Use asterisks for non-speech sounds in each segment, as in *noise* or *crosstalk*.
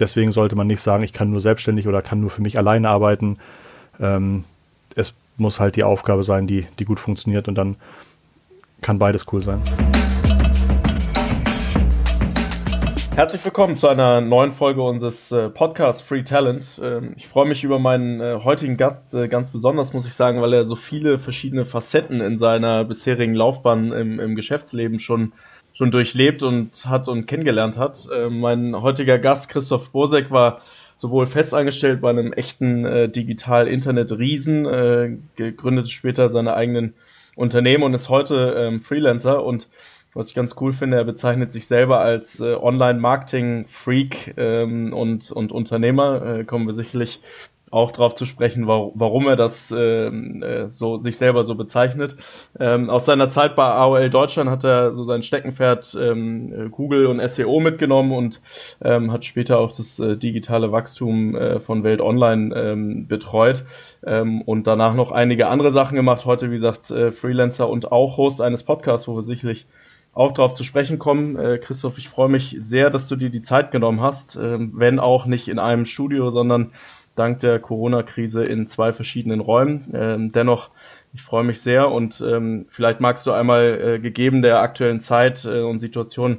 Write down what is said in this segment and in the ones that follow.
deswegen sollte man nicht sagen, ich kann nur selbstständig oder kann nur für mich alleine arbeiten. Ähm, es muss halt die Aufgabe sein, die, die gut funktioniert und dann kann beides cool sein. Herzlich willkommen zu einer neuen Folge unseres äh, Podcasts Free Talent. Ähm, ich freue mich über meinen äh, heutigen Gast äh, ganz besonders, muss ich sagen, weil er so viele verschiedene Facetten in seiner bisherigen Laufbahn im, im Geschäftsleben schon, schon durchlebt und hat und kennengelernt hat. Äh, mein heutiger Gast, Christoph Bosek, war sowohl festangestellt bei einem echten äh, Digital-Internet-Riesen, äh, gegründete später seine eigenen Unternehmen und ist heute ähm, Freelancer und was ich ganz cool finde, er bezeichnet sich selber als äh, Online-Marketing-Freak ähm, und, und Unternehmer. Äh, kommen wir sicherlich auch darauf zu sprechen, warum er das ähm, äh, so sich selber so bezeichnet. Ähm, aus seiner Zeit bei AOL Deutschland hat er so sein Steckenpferd ähm, Google und SEO mitgenommen und ähm, hat später auch das äh, digitale Wachstum äh, von Welt Online ähm, betreut ähm, und danach noch einige andere Sachen gemacht. Heute, wie gesagt, äh, Freelancer und auch Host eines Podcasts, wo wir sicherlich auch darauf zu sprechen kommen. Äh, Christoph, ich freue mich sehr, dass du dir die Zeit genommen hast, äh, wenn auch nicht in einem Studio, sondern dank der Corona-Krise in zwei verschiedenen Räumen. Ähm, dennoch, ich freue mich sehr und ähm, vielleicht magst du einmal äh, gegeben der aktuellen Zeit äh, und Situation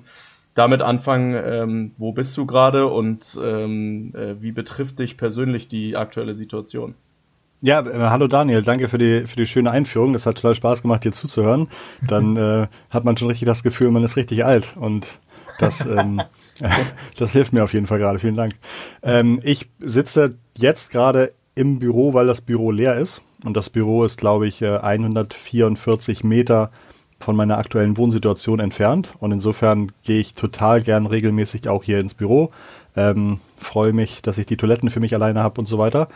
damit anfangen, ähm, wo bist du gerade und ähm, äh, wie betrifft dich persönlich die aktuelle Situation? Ja, äh, hallo Daniel, danke für die, für die schöne Einführung. Das hat total Spaß gemacht, dir zuzuhören. Dann äh, hat man schon richtig das Gefühl, man ist richtig alt und das, ähm, *laughs* das hilft mir auf jeden Fall gerade. Vielen Dank. Ähm, ich sitze jetzt gerade im Büro, weil das Büro leer ist. Und das Büro ist, glaube ich, 144 äh, Meter von meiner aktuellen Wohnsituation entfernt. Und insofern gehe ich total gern regelmäßig auch hier ins Büro. Ähm, freue mich, dass ich die Toiletten für mich alleine habe und so weiter.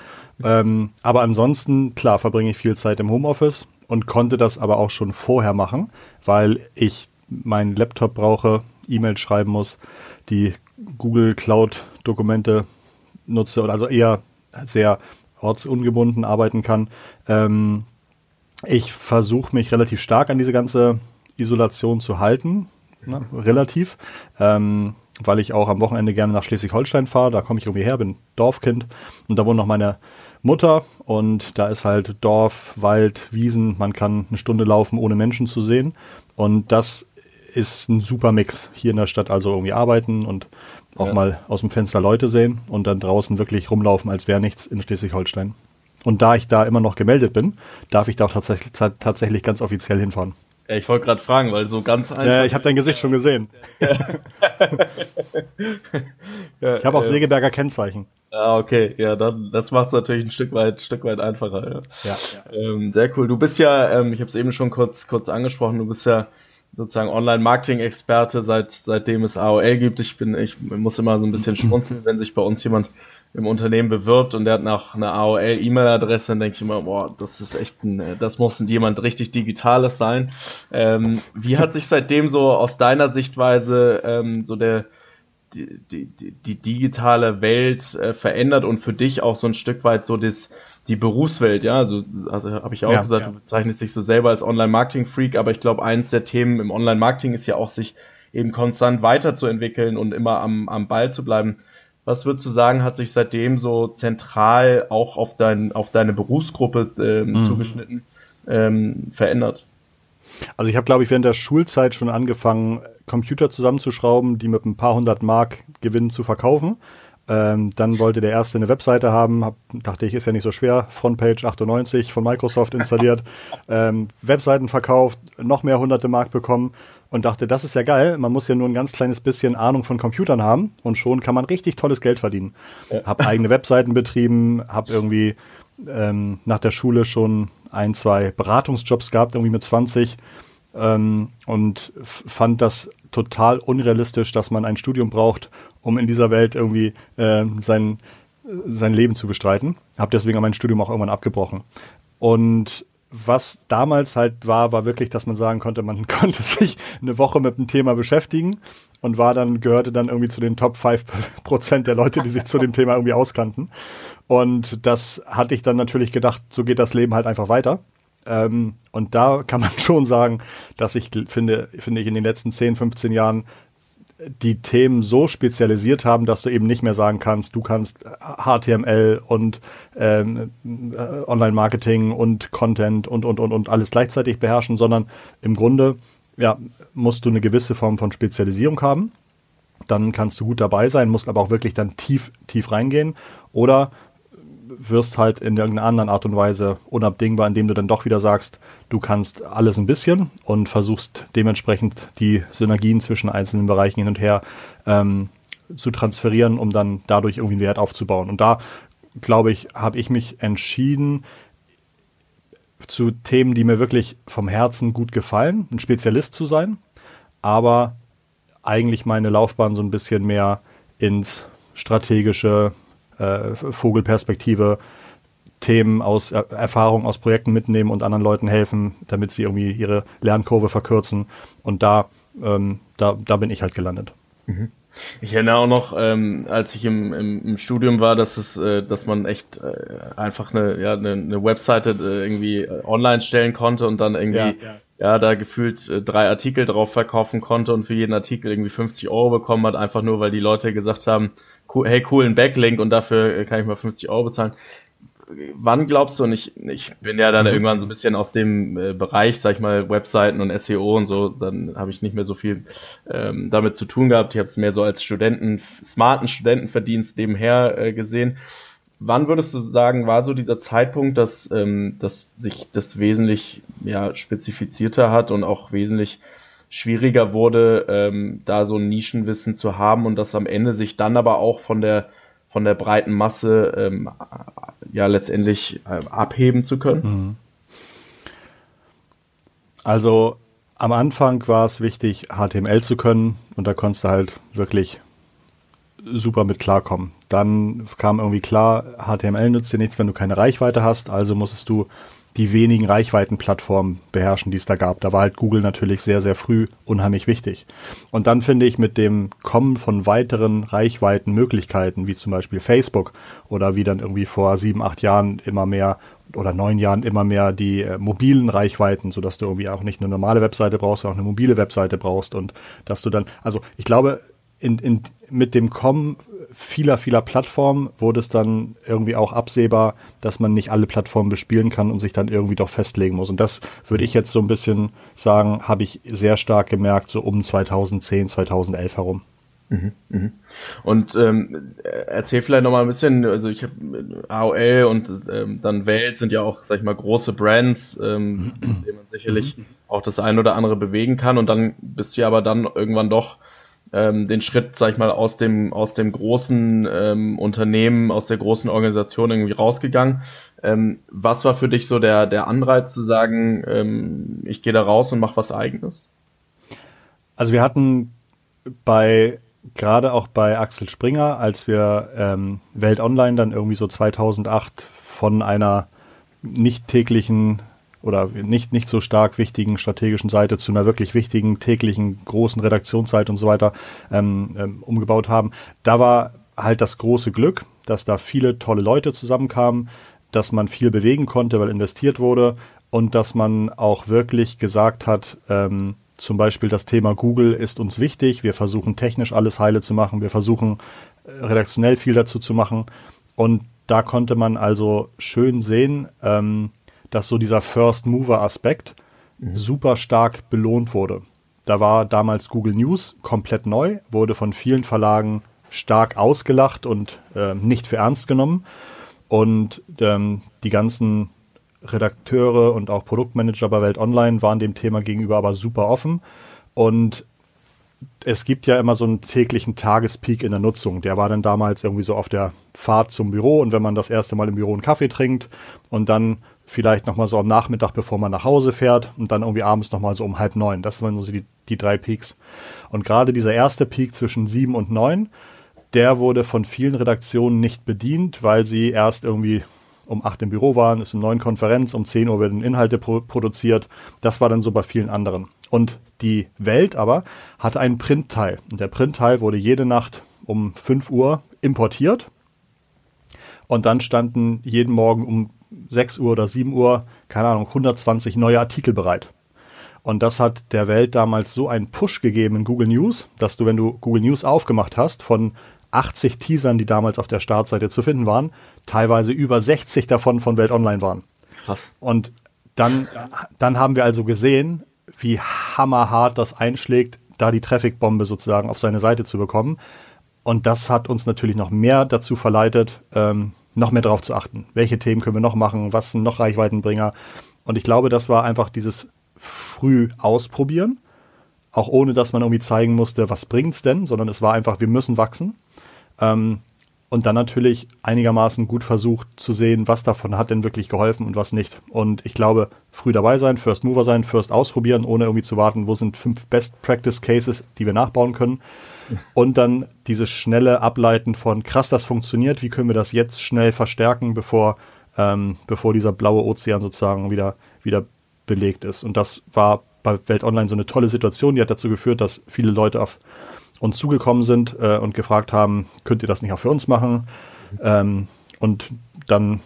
Ähm, aber ansonsten, klar, verbringe ich viel Zeit im Homeoffice und konnte das aber auch schon vorher machen, weil ich meinen Laptop brauche, E-Mails schreiben muss, die Google Cloud Dokumente nutze und also eher sehr ortsungebunden arbeiten kann. Ähm, ich versuche mich relativ stark an diese ganze Isolation zu halten, ne, relativ. Ähm, weil ich auch am Wochenende gerne nach Schleswig-Holstein fahre. Da komme ich irgendwie her, bin Dorfkind und da wohnt noch meine Mutter und da ist halt Dorf, Wald, Wiesen. Man kann eine Stunde laufen, ohne Menschen zu sehen und das ist ein super Mix. Hier in der Stadt also irgendwie arbeiten und auch ja. mal aus dem Fenster Leute sehen und dann draußen wirklich rumlaufen, als wäre nichts in Schleswig-Holstein. Und da ich da immer noch gemeldet bin, darf ich da auch tatsächlich, tatsächlich ganz offiziell hinfahren. Ja, ich wollte gerade fragen, weil so ganz einfach. Ja, ich habe dein Gesicht schon gesehen. *laughs* ich habe auch Segeberger Kennzeichen. Ah, okay, ja, dann das macht es natürlich ein Stück weit, Stück weit einfacher. Ja, ja. Ähm, sehr cool. Du bist ja, ähm, ich habe es eben schon kurz, kurz angesprochen. Du bist ja sozusagen Online-Marketing-Experte, seit seitdem es AOL gibt. Ich bin, ich muss immer so ein bisschen schmunzeln, wenn sich bei uns jemand im Unternehmen bewirbt und der hat nach einer AOL-E-Mail-Adresse, dann denke ich immer, boah, das ist echt ein, das muss jemand richtig Digitales sein. Ähm, wie hat sich seitdem so aus deiner Sichtweise ähm, so der die, die, die digitale Welt äh, verändert und für dich auch so ein Stück weit so das, die Berufswelt, ja, also, also habe ich auch ja, gesagt, ja. du bezeichnest dich so selber als Online-Marketing-Freak, aber ich glaube, eins der Themen im Online-Marketing ist ja auch, sich eben konstant weiterzuentwickeln und immer am, am Ball zu bleiben. Was würdest du sagen, hat sich seitdem so zentral auch auf, dein, auf deine Berufsgruppe ähm, mhm. zugeschnitten ähm, verändert? Also ich habe, glaube ich, während der Schulzeit schon angefangen, Computer zusammenzuschrauben, die mit ein paar hundert Mark Gewinn zu verkaufen. Ähm, dann wollte der erste eine Webseite haben, hab, dachte ich, ist ja nicht so schwer. Frontpage 98 von Microsoft installiert, *laughs* ähm, Webseiten verkauft, noch mehr hunderte Mark bekommen und dachte, das ist ja geil. Man muss ja nur ein ganz kleines bisschen Ahnung von Computern haben und schon kann man richtig tolles Geld verdienen. Ja. Hab eigene Webseiten betrieben, hab irgendwie ähm, nach der Schule schon ein, zwei Beratungsjobs gehabt, irgendwie mit 20 ähm, und fand das total unrealistisch, dass man ein Studium braucht, um in dieser Welt irgendwie äh, sein, sein Leben zu bestreiten. Hab deswegen mein Studium auch irgendwann abgebrochen. Und was damals halt war, war wirklich, dass man sagen konnte, man *laughs* konnte sich eine Woche mit dem Thema beschäftigen und war dann, gehörte dann irgendwie zu den Top 5 Prozent der Leute, die sich zu dem Thema irgendwie auskannten. Und das hatte ich dann natürlich gedacht, so geht das Leben halt einfach weiter. Ähm, und da kann man *laughs* schon sagen, dass ich finde, finde ich in den letzten 10, 15 Jahren die Themen so spezialisiert haben, dass du eben nicht mehr sagen kannst, du kannst HTML und ähm, äh, Online-Marketing und Content und, und, und, und alles gleichzeitig beherrschen, sondern im Grunde ja, musst du eine gewisse Form von Spezialisierung haben. Dann kannst du gut dabei sein, musst aber auch wirklich dann tief, tief reingehen. Oder wirst halt in irgendeiner anderen Art und Weise unabdingbar, indem du dann doch wieder sagst, du kannst alles ein bisschen und versuchst dementsprechend die Synergien zwischen einzelnen Bereichen hin und her ähm, zu transferieren, um dann dadurch irgendwie einen Wert aufzubauen. Und da, glaube ich, habe ich mich entschieden, zu Themen, die mir wirklich vom Herzen gut gefallen, ein Spezialist zu sein, aber eigentlich meine Laufbahn so ein bisschen mehr ins strategische, äh, Vogelperspektive, Themen aus er Erfahrungen aus Projekten mitnehmen und anderen Leuten helfen, damit sie irgendwie ihre Lernkurve verkürzen. Und da, ähm, da, da bin ich halt gelandet. Mhm. Ich erinnere auch noch, ähm, als ich im, im, im, Studium war, dass es, äh, dass man echt äh, einfach eine, ja, eine, eine Webseite äh, irgendwie äh, online stellen konnte und dann irgendwie ja, ja. ja da gefühlt äh, drei Artikel drauf verkaufen konnte und für jeden Artikel irgendwie 50 Euro bekommen hat, einfach nur weil die Leute gesagt haben, cool, hey, coolen Backlink und dafür äh, kann ich mal 50 Euro bezahlen wann glaubst du, und ich, ich bin ja dann mhm. irgendwann so ein bisschen aus dem äh, Bereich, sag ich mal, Webseiten und SEO und so, dann habe ich nicht mehr so viel ähm, damit zu tun gehabt. Ich habe es mehr so als Studenten, smarten Studentenverdienst nebenher äh, gesehen. Wann würdest du sagen, war so dieser Zeitpunkt, dass, ähm, dass sich das wesentlich ja, spezifizierter hat und auch wesentlich schwieriger wurde, ähm, da so ein Nischenwissen zu haben und das am Ende sich dann aber auch von der von der breiten Masse ähm, ja letztendlich äh, abheben zu können? Mhm. Also am Anfang war es wichtig, HTML zu können und da konntest du halt wirklich super mit klarkommen. Dann kam irgendwie klar, HTML nützt dir nichts, wenn du keine Reichweite hast, also musstest du die wenigen Reichweitenplattformen beherrschen, die es da gab. Da war halt Google natürlich sehr, sehr früh unheimlich wichtig. Und dann finde ich mit dem Kommen von weiteren Reichweitenmöglichkeiten, wie zum Beispiel Facebook oder wie dann irgendwie vor sieben, acht Jahren immer mehr oder neun Jahren immer mehr die äh, mobilen Reichweiten, sodass du irgendwie auch nicht eine normale Webseite brauchst, sondern auch eine mobile Webseite brauchst und dass du dann, also ich glaube, in, in, mit dem Kommen vieler, vieler Plattformen wurde es dann irgendwie auch absehbar, dass man nicht alle Plattformen bespielen kann und sich dann irgendwie doch festlegen muss. Und das würde ich jetzt so ein bisschen sagen, habe ich sehr stark gemerkt, so um 2010, 2011 herum. Mhm, mhm. Und ähm, erzähl vielleicht nochmal ein bisschen, also ich habe AOL und ähm, dann Welt sind ja auch, sag ich mal, große Brands, ähm, in denen man sicherlich mhm. auch das ein oder andere bewegen kann und dann bist du ja aber dann irgendwann doch ähm, den Schritt, sag ich mal, aus dem, aus dem großen ähm, Unternehmen, aus der großen Organisation irgendwie rausgegangen. Ähm, was war für dich so der, der Anreiz zu sagen, ähm, ich gehe da raus und mache was eigenes? Also wir hatten bei gerade auch bei Axel Springer, als wir ähm, Welt Online dann irgendwie so 2008 von einer nicht täglichen oder nicht, nicht so stark wichtigen strategischen Seite zu einer wirklich wichtigen täglichen großen Redaktionsseite und so weiter ähm, ähm, umgebaut haben. Da war halt das große Glück, dass da viele tolle Leute zusammenkamen, dass man viel bewegen konnte, weil investiert wurde und dass man auch wirklich gesagt hat, ähm, zum Beispiel das Thema Google ist uns wichtig, wir versuchen technisch alles heile zu machen, wir versuchen äh, redaktionell viel dazu zu machen. Und da konnte man also schön sehen, ähm, dass so dieser First Mover Aspekt mhm. super stark belohnt wurde. Da war damals Google News komplett neu, wurde von vielen Verlagen stark ausgelacht und äh, nicht für ernst genommen. Und ähm, die ganzen Redakteure und auch Produktmanager bei Welt Online waren dem Thema gegenüber aber super offen. Und es gibt ja immer so einen täglichen Tagespeak in der Nutzung. Der war dann damals irgendwie so auf der Fahrt zum Büro und wenn man das erste Mal im Büro einen Kaffee trinkt und dann vielleicht nochmal so am Nachmittag, bevor man nach Hause fährt und dann irgendwie abends nochmal so um halb neun. Das waren so die, die drei Peaks. Und gerade dieser erste Peak zwischen sieben und neun, der wurde von vielen Redaktionen nicht bedient, weil sie erst irgendwie um acht im Büro waren, ist um neun Konferenz, um zehn Uhr werden Inhalte pro produziert. Das war dann so bei vielen anderen. Und die Welt aber hatte einen Printteil. Und der Printteil wurde jede Nacht um fünf Uhr importiert. Und dann standen jeden Morgen um 6 Uhr oder 7 Uhr, keine Ahnung, 120 neue Artikel bereit. Und das hat der Welt damals so einen Push gegeben in Google News, dass du, wenn du Google News aufgemacht hast, von 80 Teasern, die damals auf der Startseite zu finden waren, teilweise über 60 davon von Welt Online waren. Krass. Und dann, dann haben wir also gesehen, wie hammerhart das einschlägt, da die Traffic-Bombe sozusagen auf seine Seite zu bekommen. Und das hat uns natürlich noch mehr dazu verleitet, ähm, noch mehr darauf zu achten. Welche Themen können wir noch machen? Was sind noch Reichweitenbringer? Und ich glaube, das war einfach dieses früh ausprobieren, auch ohne dass man irgendwie zeigen musste, was bringt's denn, sondern es war einfach, wir müssen wachsen. Ähm, und dann natürlich einigermaßen gut versucht zu sehen, was davon hat denn wirklich geholfen und was nicht. Und ich glaube, früh dabei sein, First Mover sein, First ausprobieren, ohne irgendwie zu warten, wo sind fünf Best Practice Cases, die wir nachbauen können. Und dann dieses schnelle Ableiten von krass, das funktioniert, wie können wir das jetzt schnell verstärken, bevor, ähm, bevor dieser blaue Ozean sozusagen wieder, wieder belegt ist. Und das war bei Welt Online so eine tolle Situation, die hat dazu geführt, dass viele Leute auf uns zugekommen sind äh, und gefragt haben, könnt ihr das nicht auch für uns machen? Ähm, und dann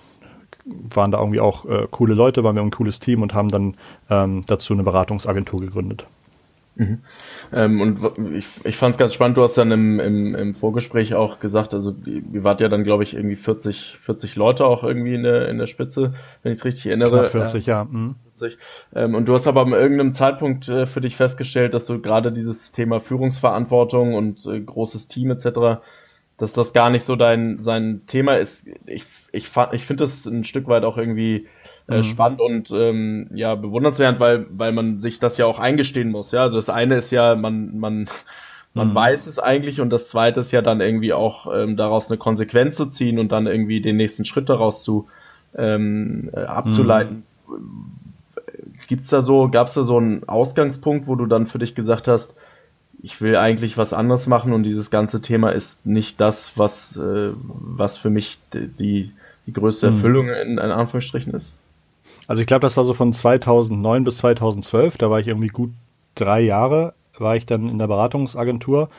waren da irgendwie auch äh, coole Leute, waren wir ein cooles Team und haben dann ähm, dazu eine Beratungsagentur gegründet. Mhm. Ähm, und ich, ich fand es ganz spannend, du hast dann im, im, im Vorgespräch auch gesagt, also ihr wart ja dann, glaube ich, irgendwie 40, 40 Leute auch irgendwie in der, in der Spitze, wenn ich es richtig erinnere. Knapp 40, äh, ja. Mhm. 40. Ähm, und du hast aber an irgendeinem Zeitpunkt äh, für dich festgestellt, dass du gerade dieses Thema Führungsverantwortung und äh, großes Team etc., dass das gar nicht so dein sein Thema ist. Ich, ich, ich finde das ein Stück weit auch irgendwie mhm. spannend und ähm, ja bewundernswert, weil weil man sich das ja auch eingestehen muss. Ja, also das eine ist ja man man man mhm. weiß es eigentlich und das zweite ist ja dann irgendwie auch ähm, daraus eine Konsequenz zu ziehen und dann irgendwie den nächsten Schritt daraus zu ähm, äh, abzuleiten. Mhm. Gibt's da so, gab's da so einen Ausgangspunkt, wo du dann für dich gesagt hast, ich will eigentlich was anderes machen und dieses ganze Thema ist nicht das, was, äh, was für mich die, die größte mhm. Erfüllung in, in Anführungsstrichen ist? Also ich glaube, das war so von 2009 bis 2012. Da war ich irgendwie gut drei Jahre, war ich dann in der Beratungsagentur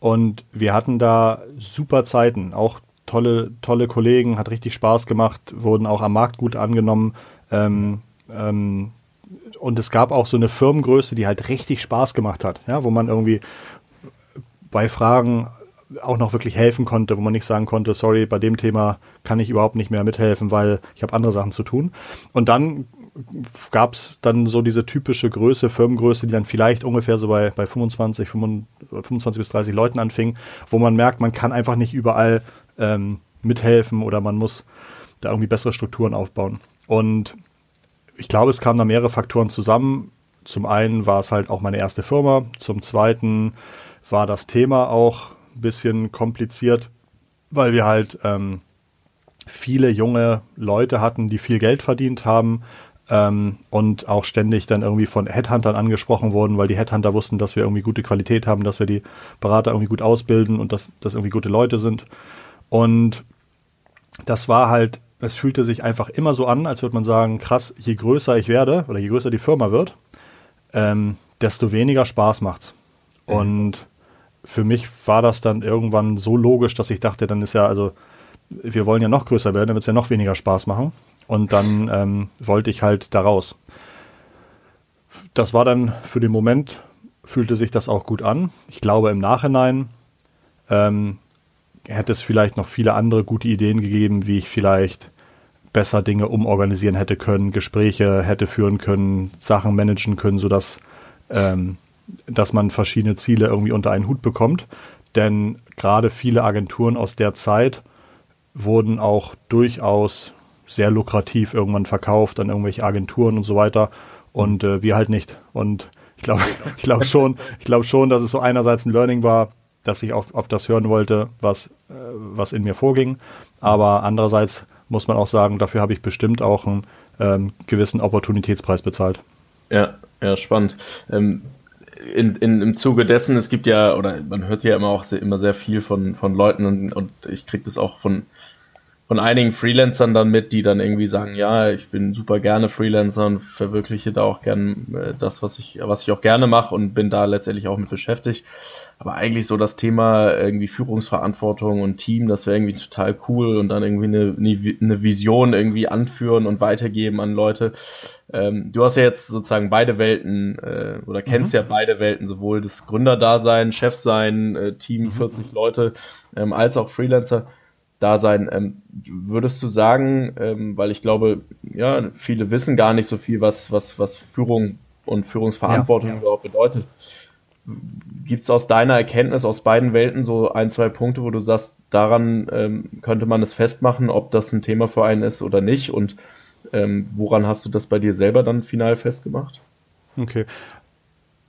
und wir hatten da super Zeiten, auch tolle, tolle Kollegen, hat richtig Spaß gemacht, wurden auch am Markt gut angenommen. Ähm, ähm, und es gab auch so eine Firmengröße, die halt richtig Spaß gemacht hat, ja, wo man irgendwie bei Fragen auch noch wirklich helfen konnte, wo man nicht sagen konnte, sorry, bei dem Thema kann ich überhaupt nicht mehr mithelfen, weil ich habe andere Sachen zu tun. Und dann gab es dann so diese typische Größe, Firmengröße, die dann vielleicht ungefähr so bei, bei 25, 25 bis 30 Leuten anfing, wo man merkt, man kann einfach nicht überall ähm, mithelfen oder man muss da irgendwie bessere Strukturen aufbauen. Und ich glaube, es kamen da mehrere Faktoren zusammen. Zum einen war es halt auch meine erste Firma, zum zweiten war das Thema auch bisschen kompliziert, weil wir halt ähm, viele junge Leute hatten, die viel Geld verdient haben ähm, und auch ständig dann irgendwie von Headhuntern angesprochen wurden, weil die Headhunter wussten, dass wir irgendwie gute Qualität haben, dass wir die Berater irgendwie gut ausbilden und dass das irgendwie gute Leute sind. Und das war halt, es fühlte sich einfach immer so an, als würde man sagen, krass, je größer ich werde oder je größer die Firma wird, ähm, desto weniger Spaß macht's. Mhm. Und für mich war das dann irgendwann so logisch, dass ich dachte, dann ist ja, also wir wollen ja noch größer werden, dann wird es ja noch weniger Spaß machen. Und dann ähm, wollte ich halt da raus. Das war dann für den Moment, fühlte sich das auch gut an. Ich glaube, im Nachhinein ähm, hätte es vielleicht noch viele andere gute Ideen gegeben, wie ich vielleicht besser Dinge umorganisieren hätte können, Gespräche hätte führen können, Sachen managen können, sodass ähm, dass man verschiedene Ziele irgendwie unter einen Hut bekommt. Denn gerade viele Agenturen aus der Zeit wurden auch durchaus sehr lukrativ irgendwann verkauft an irgendwelche Agenturen und so weiter. Und äh, wir halt nicht. Und ich glaube *laughs* ich glaube schon, ich glaube schon, dass es so einerseits ein Learning war, dass ich auf, auf das hören wollte, was, äh, was in mir vorging. Aber andererseits muss man auch sagen, dafür habe ich bestimmt auch einen ähm, gewissen Opportunitätspreis bezahlt. Ja, ja, spannend. Ähm, in, in, im Zuge dessen, es gibt ja, oder man hört ja immer auch sehr, immer sehr viel von, von Leuten und, und ich kriege das auch von, von einigen Freelancern dann mit, die dann irgendwie sagen, ja, ich bin super gerne Freelancer und verwirkliche da auch gern äh, das, was ich, was ich auch gerne mache und bin da letztendlich auch mit beschäftigt. Aber eigentlich so das Thema irgendwie Führungsverantwortung und Team, das wäre irgendwie total cool und dann irgendwie eine, eine Vision irgendwie anführen und weitergeben an Leute. Ähm, du hast ja jetzt sozusagen beide Welten äh, oder kennst mhm. ja beide Welten, sowohl das Gründerdasein, Chefsein, äh, Team mhm. 40 Leute, ähm, als auch Freelancer. Dasein. Ähm, würdest du sagen, ähm, weil ich glaube, ja, viele wissen gar nicht so viel, was, was, was Führung und Führungsverantwortung ja, ja. überhaupt bedeutet. Gibt es aus deiner Erkenntnis aus beiden Welten so ein, zwei Punkte, wo du sagst, daran ähm, könnte man es festmachen, ob das ein Thema für einen ist oder nicht? Und ähm, woran hast du das bei dir selber dann final festgemacht? Okay.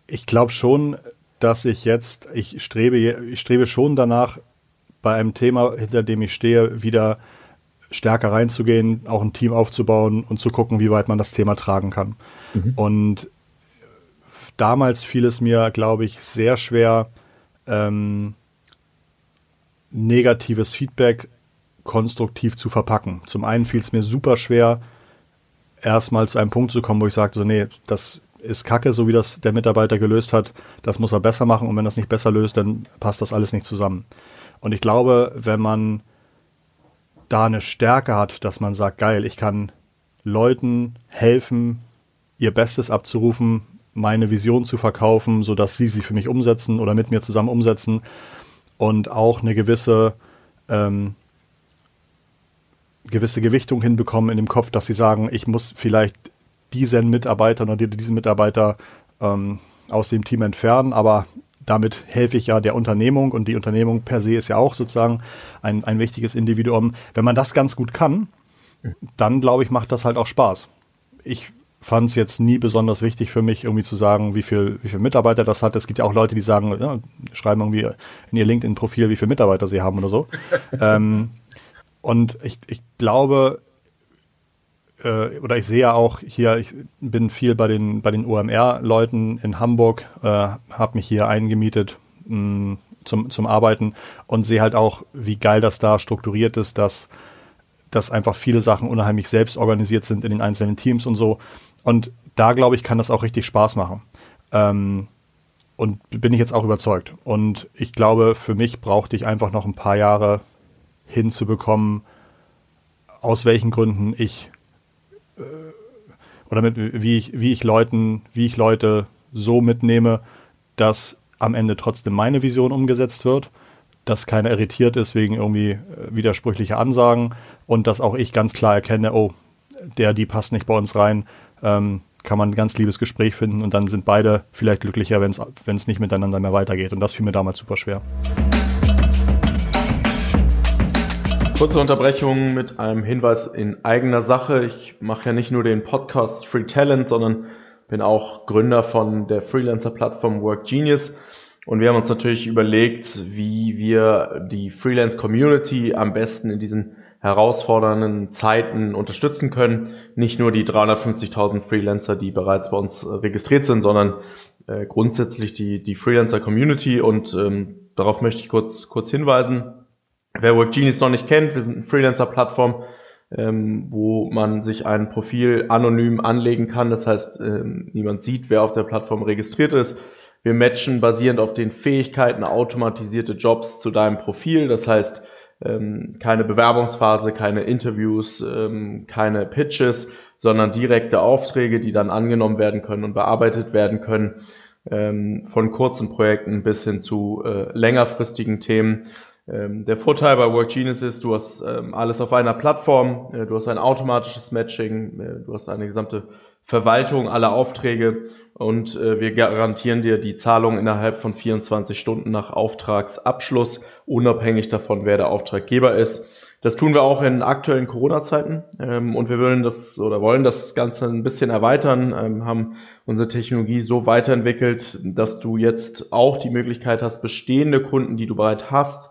Ich glaube schon, dass ich jetzt, ich strebe, ich strebe schon danach, bei einem Thema, hinter dem ich stehe, wieder stärker reinzugehen, auch ein Team aufzubauen und zu gucken, wie weit man das Thema tragen kann. Mhm. Und damals fiel es mir, glaube ich, sehr schwer, ähm, negatives Feedback konstruktiv zu verpacken. Zum einen fiel es mir super schwer, erstmal zu einem Punkt zu kommen, wo ich sagte, so, nee, das ist kacke, so wie das der Mitarbeiter gelöst hat, das muss er besser machen und wenn das nicht besser löst, dann passt das alles nicht zusammen. Und ich glaube, wenn man da eine Stärke hat, dass man sagt, geil, ich kann Leuten helfen, ihr Bestes abzurufen, meine Vision zu verkaufen, sodass sie sie für mich umsetzen oder mit mir zusammen umsetzen und auch eine gewisse ähm, gewisse Gewichtung hinbekommen in dem Kopf, dass sie sagen, ich muss vielleicht diesen Mitarbeiter oder diesen Mitarbeiter ähm, aus dem Team entfernen, aber damit helfe ich ja der Unternehmung und die Unternehmung per se ist ja auch sozusagen ein, ein wichtiges Individuum. Wenn man das ganz gut kann, dann glaube ich, macht das halt auch Spaß. Ich fand es jetzt nie besonders wichtig für mich, irgendwie zu sagen, wie viel, wie viel Mitarbeiter das hat. Es gibt ja auch Leute, die sagen, ja, schreiben irgendwie in ihr LinkedIn-Profil, wie viele Mitarbeiter sie haben oder so. *laughs* ähm, und ich, ich glaube, äh, oder ich sehe ja auch hier, ich bin viel bei den, bei den OMR-Leuten in Hamburg, äh, habe mich hier eingemietet mh, mm, zum, zum Arbeiten und sehe halt auch, wie geil das da strukturiert ist, dass, dass einfach viele Sachen unheimlich selbst organisiert sind in den einzelnen Teams und so. Und da, glaube ich, kann das auch richtig Spaß machen. Ähm, und bin ich jetzt auch überzeugt. Und ich glaube, für mich brauchte ich einfach noch ein paar Jahre hinzubekommen, aus welchen Gründen ich oder mit, wie ich, wie ich Leuten, wie ich Leute so mitnehme, dass am Ende trotzdem meine Vision umgesetzt wird, dass keiner irritiert ist wegen irgendwie äh, widersprüchlicher Ansagen und dass auch ich ganz klar erkenne, oh, der, die passt nicht bei uns rein, ähm, kann man ein ganz liebes Gespräch finden und dann sind beide vielleicht glücklicher, wenn es nicht miteinander mehr weitergeht. Und das fiel mir damals super schwer. Kurze Unterbrechung mit einem Hinweis in eigener Sache. Ich mache ja nicht nur den Podcast Free Talent, sondern bin auch Gründer von der Freelancer-Plattform Work Genius. Und wir haben uns natürlich überlegt, wie wir die Freelance-Community am besten in diesen herausfordernden Zeiten unterstützen können. Nicht nur die 350.000 Freelancer, die bereits bei uns registriert sind, sondern äh, grundsätzlich die, die Freelancer-Community. Und ähm, darauf möchte ich kurz, kurz hinweisen. Wer WorkGenius noch nicht kennt, wir sind eine Freelancer-Plattform, ähm, wo man sich ein Profil anonym anlegen kann. Das heißt, ähm, niemand sieht, wer auf der Plattform registriert ist. Wir matchen basierend auf den Fähigkeiten automatisierte Jobs zu deinem Profil. Das heißt, ähm, keine Bewerbungsphase, keine Interviews, ähm, keine Pitches, sondern direkte Aufträge, die dann angenommen werden können und bearbeitet werden können. Ähm, von kurzen Projekten bis hin zu äh, längerfristigen Themen. Ähm, der Vorteil bei WorkGenius ist, du hast ähm, alles auf einer Plattform, äh, du hast ein automatisches Matching, äh, du hast eine gesamte Verwaltung aller Aufträge und äh, wir garantieren dir die Zahlung innerhalb von 24 Stunden nach Auftragsabschluss, unabhängig davon, wer der Auftraggeber ist. Das tun wir auch in aktuellen Corona-Zeiten ähm, und wir wollen das oder wollen das Ganze ein bisschen erweitern, haben unsere Technologie so weiterentwickelt, dass du jetzt auch die Möglichkeit hast, bestehende Kunden, die du bereits hast,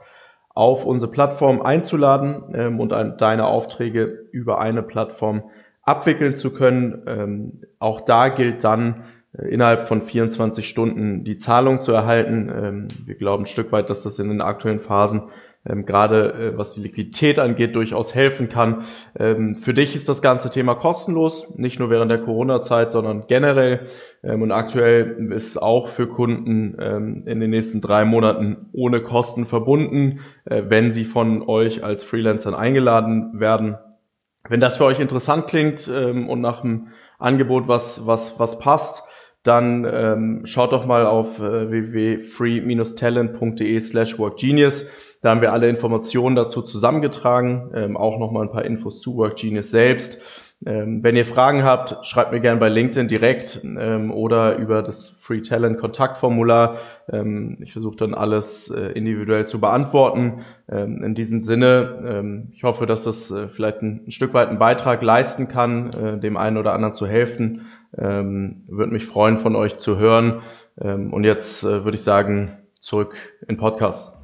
auf unsere Plattform einzuladen ähm, und ein, deine Aufträge über eine Plattform abwickeln zu können. Ähm, auch da gilt dann äh, innerhalb von 24 Stunden die Zahlung zu erhalten. Ähm, wir glauben ein Stück weit, dass das in den aktuellen Phasen ähm, gerade äh, was die Liquidität angeht, durchaus helfen kann. Ähm, für dich ist das ganze Thema kostenlos, nicht nur während der Corona-Zeit, sondern generell. Ähm, und aktuell ist auch für Kunden ähm, in den nächsten drei Monaten ohne Kosten verbunden, äh, wenn sie von euch als Freelancern eingeladen werden. Wenn das für euch interessant klingt ähm, und nach einem Angebot, was, was, was passt, dann ähm, schaut doch mal auf äh, www.free-talent.de slash workgenius. Da haben wir alle Informationen dazu zusammengetragen, ähm, auch nochmal ein paar Infos zu WorkGenius selbst. Ähm, wenn ihr Fragen habt, schreibt mir gerne bei LinkedIn direkt ähm, oder über das Free Talent Kontaktformular. Ähm, ich versuche dann alles äh, individuell zu beantworten. Ähm, in diesem Sinne, ähm, ich hoffe, dass das äh, vielleicht ein, ein, Stück weit einen Beitrag leisten kann, äh, dem einen oder anderen zu helfen. Ähm, Würde mich freuen, von euch zu hören. Und jetzt äh, würde ich sagen, zurück in Podcast.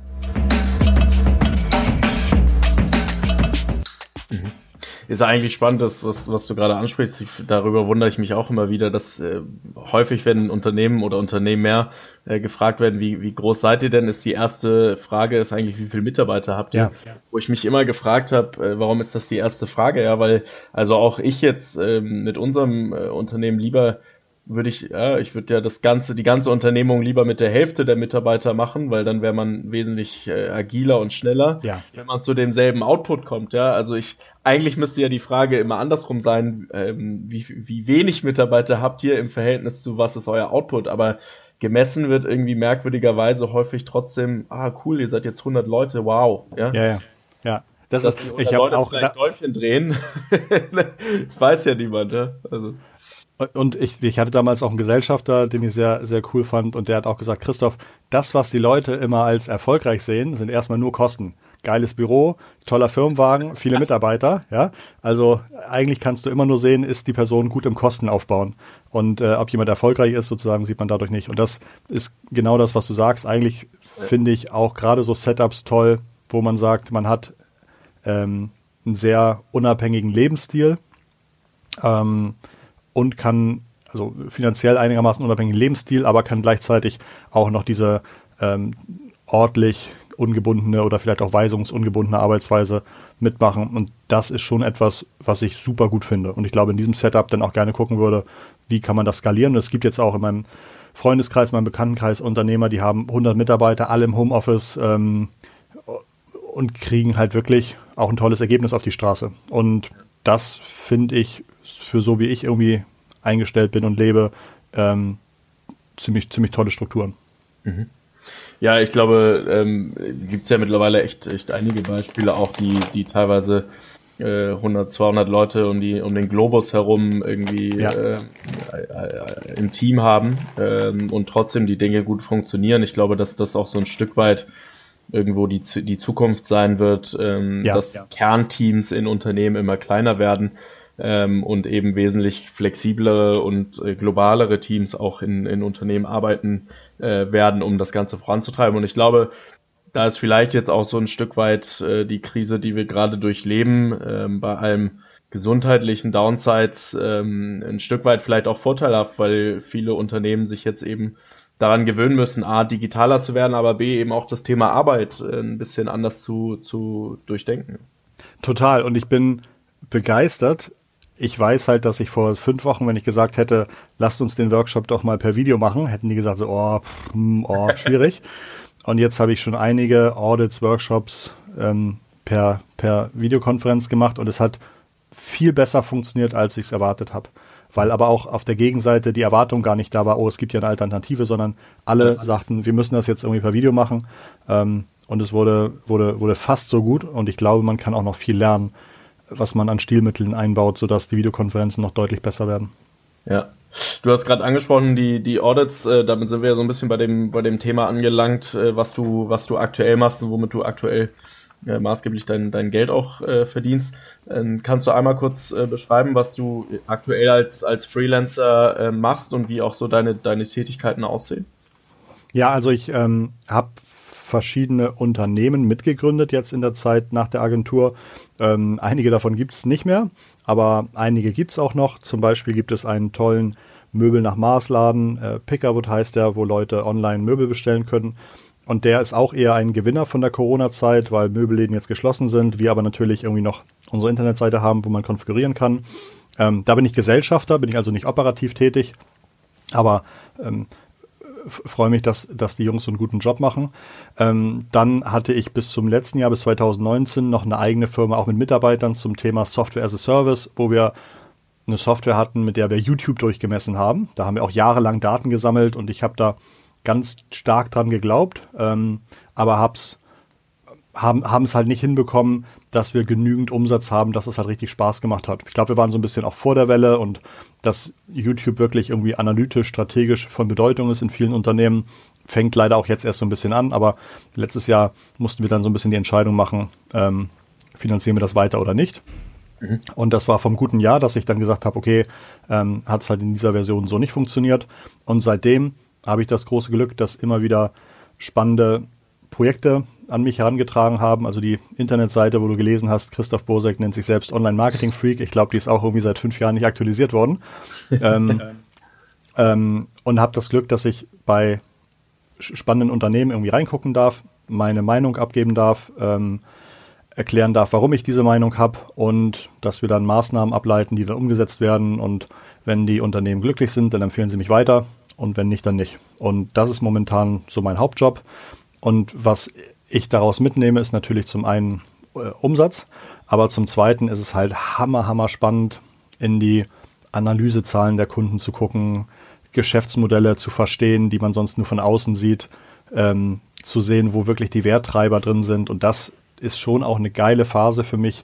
Ist eigentlich spannend, das, was, was du gerade ansprichst. Ich, darüber wundere ich mich auch immer wieder, dass äh, häufig, wenn Unternehmen oder Unternehmen mehr äh, gefragt werden, wie, wie groß seid ihr denn, ist die erste Frage ist eigentlich, wie viele Mitarbeiter habt ihr? Ja. Wo ich mich immer gefragt habe, äh, warum ist das die erste Frage? Ja, weil also auch ich jetzt ähm, mit unserem äh, Unternehmen lieber würde ich, ja, ich würde ja das ganze, die ganze Unternehmung lieber mit der Hälfte der Mitarbeiter machen, weil dann wäre man wesentlich äh, agiler und schneller, ja. wenn man zu demselben Output kommt, ja. Also ich, eigentlich müsste ja die Frage immer andersrum sein, ähm, wie, wie wenig Mitarbeiter habt ihr im Verhältnis zu was ist euer Output, aber gemessen wird irgendwie merkwürdigerweise häufig trotzdem, ah cool, ihr seid jetzt 100 Leute, wow, ja. Ja, ja, ja. Das Dass ist, ich habe auch Däumchen drehen, *laughs* weiß ja niemand, ja. Also. Und ich, ich hatte damals auch einen Gesellschafter, den ich sehr, sehr cool fand, und der hat auch gesagt, Christoph, das, was die Leute immer als erfolgreich sehen, sind erstmal nur Kosten. Geiles Büro, toller Firmenwagen, viele Mitarbeiter, ja. Also eigentlich kannst du immer nur sehen, ist die Person gut im Kosten aufbauen. Und äh, ob jemand erfolgreich ist, sozusagen, sieht man dadurch nicht. Und das ist genau das, was du sagst. Eigentlich finde ich auch gerade so Setups toll, wo man sagt, man hat ähm, einen sehr unabhängigen Lebensstil. Ähm, und kann also finanziell einigermaßen unabhängigen Lebensstil, aber kann gleichzeitig auch noch diese ähm, ordentlich ungebundene oder vielleicht auch weisungsungebundene Arbeitsweise mitmachen. Und das ist schon etwas, was ich super gut finde. Und ich glaube, in diesem Setup dann auch gerne gucken würde, wie kann man das skalieren. Und es gibt jetzt auch in meinem Freundeskreis, meinem Bekanntenkreis Unternehmer, die haben 100 Mitarbeiter, alle im Homeoffice ähm, und kriegen halt wirklich auch ein tolles Ergebnis auf die Straße. Und das finde ich für so wie ich irgendwie eingestellt bin und lebe, ähm, ziemlich, ziemlich tolle Strukturen. Mhm. Ja, ich glaube, ähm, gibt es ja mittlerweile echt, echt einige Beispiele, auch die, die teilweise äh, 100, 200 Leute um, die, um den Globus herum irgendwie ja. äh, äh, im Team haben ähm, und trotzdem die Dinge gut funktionieren. Ich glaube, dass das auch so ein Stück weit irgendwo die, die Zukunft sein wird, ähm, ja, dass ja. Kernteams in Unternehmen immer kleiner werden ähm, und eben wesentlich flexiblere und äh, globalere Teams auch in, in Unternehmen arbeiten äh, werden, um das Ganze voranzutreiben. Und ich glaube, da ist vielleicht jetzt auch so ein Stück weit äh, die Krise, die wir gerade durchleben, ähm, bei allem gesundheitlichen Downsides ähm, ein Stück weit vielleicht auch vorteilhaft, weil viele Unternehmen sich jetzt eben daran gewöhnen müssen, A, digitaler zu werden, aber B, eben auch das Thema Arbeit äh, ein bisschen anders zu, zu durchdenken. Total. Und ich bin begeistert, ich weiß halt, dass ich vor fünf Wochen, wenn ich gesagt hätte, lasst uns den Workshop doch mal per Video machen, hätten die gesagt, so, oh, hm, oh *laughs* schwierig. Und jetzt habe ich schon einige Audits, Workshops ähm, per, per Videokonferenz gemacht und es hat viel besser funktioniert, als ich es erwartet habe. Weil aber auch auf der Gegenseite die Erwartung gar nicht da war, oh, es gibt ja eine Alternative, sondern alle sagten, wir müssen das jetzt irgendwie per Video machen. Ähm, und es wurde, wurde, wurde fast so gut und ich glaube, man kann auch noch viel lernen was man an Stilmitteln einbaut, sodass die Videokonferenzen noch deutlich besser werden. Ja. Du hast gerade angesprochen, die, die Audits, äh, damit sind wir ja so ein bisschen bei dem, bei dem Thema angelangt, äh, was, du, was du aktuell machst und womit du aktuell äh, maßgeblich dein, dein Geld auch äh, verdienst. Ähm, kannst du einmal kurz äh, beschreiben, was du aktuell als, als Freelancer äh, machst und wie auch so deine, deine Tätigkeiten aussehen? Ja, also ich ähm, habe verschiedene Unternehmen mitgegründet jetzt in der Zeit nach der Agentur. Ähm, einige davon gibt es nicht mehr, aber einige gibt es auch noch. Zum Beispiel gibt es einen tollen Möbel nach Maßladen, äh, Pickerwood heißt der, wo Leute online Möbel bestellen können. und der ist auch eher ein Gewinner von der Corona-Zeit, weil Möbelläden jetzt geschlossen sind, wir aber natürlich irgendwie noch unsere Internetseite haben, wo man konfigurieren kann. Ähm, da bin ich Gesellschafter, bin ich also nicht operativ tätig, aber ähm, freue mich, dass, dass die Jungs so einen guten Job machen. Ähm, dann hatte ich bis zum letzten Jahr, bis 2019, noch eine eigene Firma, auch mit Mitarbeitern zum Thema Software as a Service, wo wir eine Software hatten, mit der wir YouTube durchgemessen haben. Da haben wir auch jahrelang Daten gesammelt und ich habe da ganz stark dran geglaubt, ähm, aber hab's, haben es halt nicht hinbekommen, dass wir genügend Umsatz haben, dass es halt richtig Spaß gemacht hat. Ich glaube, wir waren so ein bisschen auch vor der Welle und dass YouTube wirklich irgendwie analytisch, strategisch von Bedeutung ist in vielen Unternehmen, fängt leider auch jetzt erst so ein bisschen an, aber letztes Jahr mussten wir dann so ein bisschen die Entscheidung machen, ähm, finanzieren wir das weiter oder nicht. Mhm. Und das war vom guten Jahr, dass ich dann gesagt habe, okay, ähm, hat es halt in dieser Version so nicht funktioniert. Und seitdem habe ich das große Glück, dass immer wieder spannende Projekte an mich herangetragen haben. Also die Internetseite, wo du gelesen hast, Christoph Bosek nennt sich selbst Online-Marketing-Freak. Ich glaube, die ist auch irgendwie seit fünf Jahren nicht aktualisiert worden. *laughs* ähm, ähm, und habe das Glück, dass ich bei spannenden Unternehmen irgendwie reingucken darf, meine Meinung abgeben darf, ähm, erklären darf, warum ich diese Meinung habe und dass wir dann Maßnahmen ableiten, die dann umgesetzt werden. Und wenn die Unternehmen glücklich sind, dann empfehlen sie mich weiter und wenn nicht, dann nicht. Und das ist momentan so mein Hauptjob. Und was ich daraus mitnehme, ist natürlich zum einen äh, Umsatz, aber zum zweiten ist es halt hammer, hammer spannend, in die Analysezahlen der Kunden zu gucken, Geschäftsmodelle zu verstehen, die man sonst nur von außen sieht, ähm, zu sehen, wo wirklich die Werttreiber drin sind. Und das ist schon auch eine geile Phase für mich,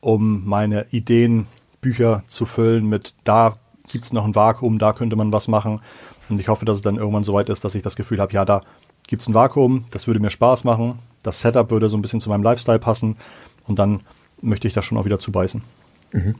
um meine Ideenbücher zu füllen mit, da gibt es noch ein Vakuum, da könnte man was machen. Und ich hoffe, dass es dann irgendwann so weit ist, dass ich das Gefühl habe, ja, da gibt es ein Vakuum, das würde mir Spaß machen, das Setup würde so ein bisschen zu meinem Lifestyle passen und dann möchte ich da schon auch wieder zubeißen. Mhm.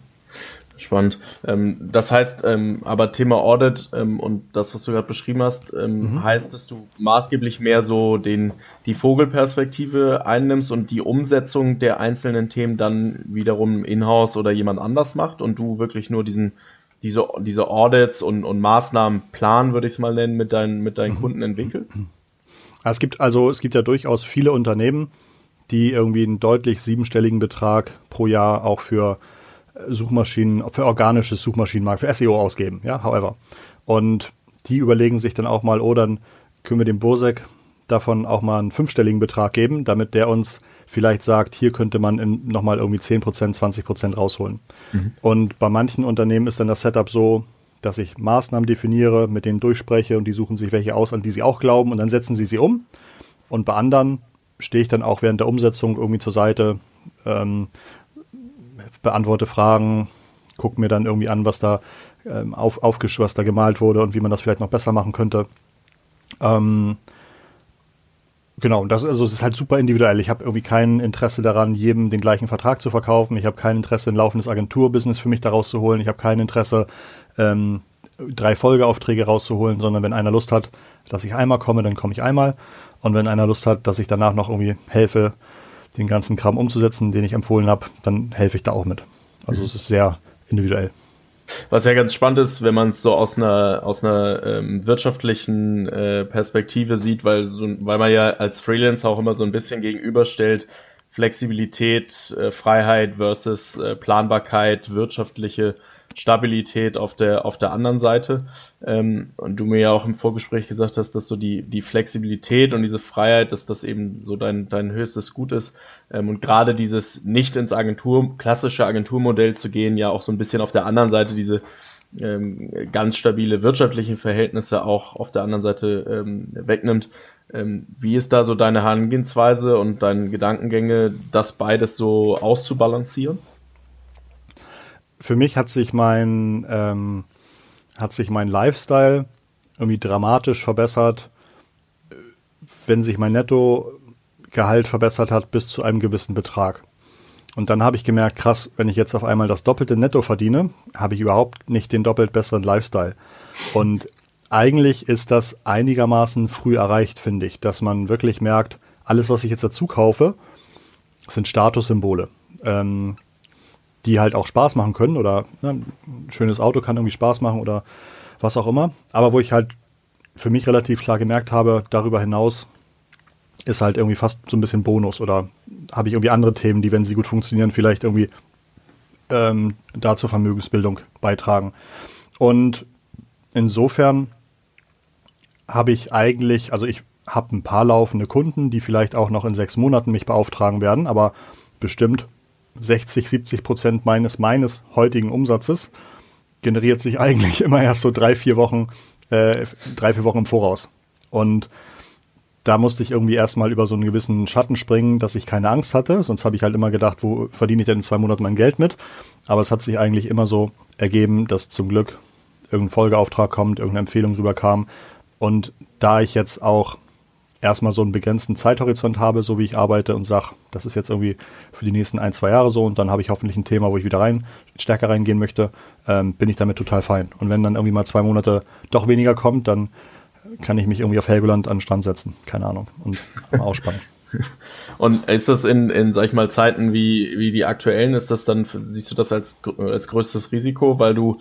Spannend. Ähm, das heißt, ähm, aber Thema Audit ähm, und das, was du gerade beschrieben hast, ähm, mhm. heißt, dass du maßgeblich mehr so den, die Vogelperspektive einnimmst und die Umsetzung der einzelnen Themen dann wiederum in-house oder jemand anders macht und du wirklich nur diesen, diese, diese Audits und, und Maßnahmenplan, würde ich es mal nennen, mit deinen, mit deinen mhm. Kunden entwickelst? Es gibt also, es gibt ja durchaus viele Unternehmen, die irgendwie einen deutlich siebenstelligen Betrag pro Jahr auch für Suchmaschinen, für organisches Suchmaschinenmarkt, für SEO ausgeben, ja, however. Und die überlegen sich dann auch mal, oh, dann können wir dem Bosek davon auch mal einen fünfstelligen Betrag geben, damit der uns vielleicht sagt, hier könnte man nochmal irgendwie 10%, 20% rausholen. Mhm. Und bei manchen Unternehmen ist dann das Setup so, dass ich Maßnahmen definiere, mit denen durchspreche und die suchen sich welche aus, an die sie auch glauben und dann setzen sie sie um. Und bei anderen stehe ich dann auch während der Umsetzung irgendwie zur Seite, ähm, beantworte Fragen, gucke mir dann irgendwie an, was da ähm, auf, aufgesch was da gemalt wurde und wie man das vielleicht noch besser machen könnte. Ähm, genau, das also es ist halt super individuell. Ich habe irgendwie kein Interesse daran, jedem den gleichen Vertrag zu verkaufen. Ich habe kein Interesse, ein laufendes Agenturbusiness für mich daraus zu holen. Ich habe kein Interesse, ähm, drei Folgeaufträge rauszuholen, sondern wenn einer Lust hat, dass ich einmal komme, dann komme ich einmal. Und wenn einer Lust hat, dass ich danach noch irgendwie helfe, den ganzen Kram umzusetzen, den ich empfohlen habe, dann helfe ich da auch mit. Also mhm. es ist sehr individuell. Was ja ganz spannend ist, wenn man es so aus einer aus einer ähm, wirtschaftlichen äh, Perspektive sieht, weil so, weil man ja als Freelancer auch immer so ein bisschen gegenüberstellt Flexibilität, äh, Freiheit versus äh, Planbarkeit, wirtschaftliche Stabilität auf der, auf der anderen Seite. Ähm, und du mir ja auch im Vorgespräch gesagt hast, dass so die, die Flexibilität und diese Freiheit, dass das eben so dein, dein höchstes Gut ist. Ähm, und gerade dieses nicht ins Agentur, klassische Agenturmodell zu gehen, ja auch so ein bisschen auf der anderen Seite diese ähm, ganz stabile wirtschaftliche Verhältnisse auch auf der anderen Seite ähm, wegnimmt. Ähm, wie ist da so deine Herangehensweise und deine Gedankengänge, das beides so auszubalancieren? Für mich hat sich mein, ähm, hat sich mein Lifestyle irgendwie dramatisch verbessert, wenn sich mein Nettogehalt verbessert hat bis zu einem gewissen Betrag. Und dann habe ich gemerkt, krass, wenn ich jetzt auf einmal das doppelte Netto verdiene, habe ich überhaupt nicht den doppelt besseren Lifestyle. Und eigentlich ist das einigermaßen früh erreicht, finde ich, dass man wirklich merkt, alles, was ich jetzt dazu kaufe, sind Statussymbole. Ähm, die halt auch Spaß machen können oder ne, ein schönes Auto kann irgendwie Spaß machen oder was auch immer. Aber wo ich halt für mich relativ klar gemerkt habe, darüber hinaus ist halt irgendwie fast so ein bisschen Bonus oder habe ich irgendwie andere Themen, die, wenn sie gut funktionieren, vielleicht irgendwie ähm, da zur Vermögensbildung beitragen. Und insofern habe ich eigentlich, also ich habe ein paar laufende Kunden, die vielleicht auch noch in sechs Monaten mich beauftragen werden, aber bestimmt 60, 70 Prozent meines, meines heutigen Umsatzes generiert sich eigentlich *laughs* immer erst so drei, vier Wochen, äh, drei, vier Wochen im Voraus. Und da musste ich irgendwie erstmal über so einen gewissen Schatten springen, dass ich keine Angst hatte. Sonst habe ich halt immer gedacht, wo verdiene ich denn in zwei Monaten mein Geld mit? Aber es hat sich eigentlich immer so ergeben, dass zum Glück irgendein Folgeauftrag kommt, irgendeine Empfehlung rüberkam. Und da ich jetzt auch erstmal so einen begrenzten Zeithorizont habe, so wie ich arbeite und sage, das ist jetzt irgendwie für die nächsten ein, zwei Jahre so und dann habe ich hoffentlich ein Thema, wo ich wieder rein, stärker reingehen möchte, ähm, bin ich damit total fein. Und wenn dann irgendwie mal zwei Monate doch weniger kommt, dann kann ich mich irgendwie auf Helgoland an den Strand setzen. Keine Ahnung. Und ausspannen. *laughs* Und ist das in, in, sag ich mal, Zeiten wie, wie die aktuellen, ist das dann, siehst du das als, als größtes Risiko, weil du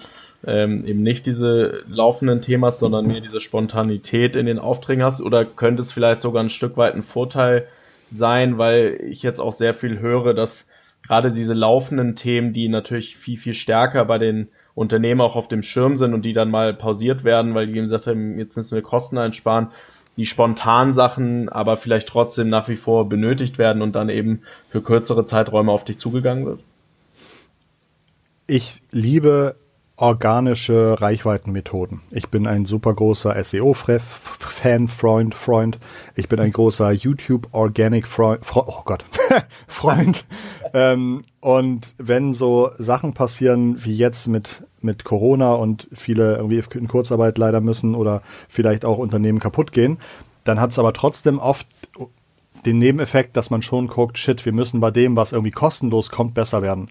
ähm, eben nicht diese laufenden Themen sondern mehr diese Spontanität in den Aufträgen hast? Oder könnte es vielleicht sogar ein Stück weit ein Vorteil sein, weil ich jetzt auch sehr viel höre, dass gerade diese laufenden Themen, die natürlich viel, viel stärker bei den Unternehmen auch auf dem Schirm sind und die dann mal pausiert werden, weil die eben gesagt haben, jetzt müssen wir Kosten einsparen, die spontan Sachen aber vielleicht trotzdem nach wie vor benötigt werden und dann eben für kürzere Zeiträume auf dich zugegangen wird? Ich liebe organische Reichweitenmethoden. Ich bin ein super großer SEO-Fan, Freund, Freund. Ich bin ein großer YouTube Organic Freund, oh Gott, *laughs* Freund. ähm, und wenn so Sachen passieren wie jetzt mit, mit Corona und viele irgendwie in Kurzarbeit leider müssen oder vielleicht auch Unternehmen kaputt gehen, dann hat es aber trotzdem oft den Nebeneffekt, dass man schon guckt, shit, wir müssen bei dem, was irgendwie kostenlos kommt, besser werden.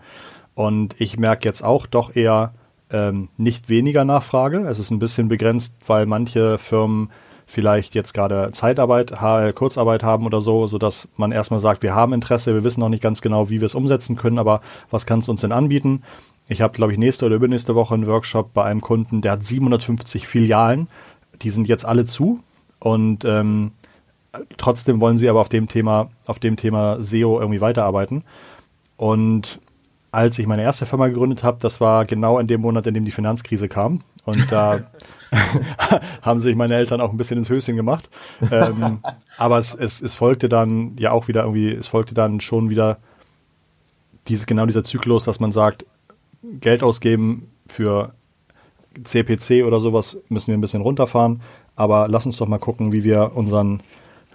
Und ich merke jetzt auch doch eher, ähm, nicht weniger Nachfrage. Es ist ein bisschen begrenzt, weil manche Firmen vielleicht jetzt gerade Zeitarbeit, Kurzarbeit haben oder so, sodass man erstmal sagt, wir haben Interesse, wir wissen noch nicht ganz genau, wie wir es umsetzen können, aber was kannst du uns denn anbieten? Ich habe, glaube ich, nächste oder übernächste Woche einen Workshop bei einem Kunden, der hat 750 Filialen, die sind jetzt alle zu und ähm, trotzdem wollen sie aber auf dem Thema, auf dem Thema SEO irgendwie weiterarbeiten. Und als ich meine erste Firma gegründet habe, das war genau in dem Monat, in dem die Finanzkrise kam. Und da *laughs* *laughs* haben sich meine Eltern auch ein bisschen ins Höschen gemacht. Ähm, aber es, es, es folgte dann ja auch wieder irgendwie, es folgte dann schon wieder dieses, genau dieser Zyklus, dass man sagt, Geld ausgeben für CPC oder sowas müssen wir ein bisschen runterfahren. Aber lass uns doch mal gucken, wie wir unseren,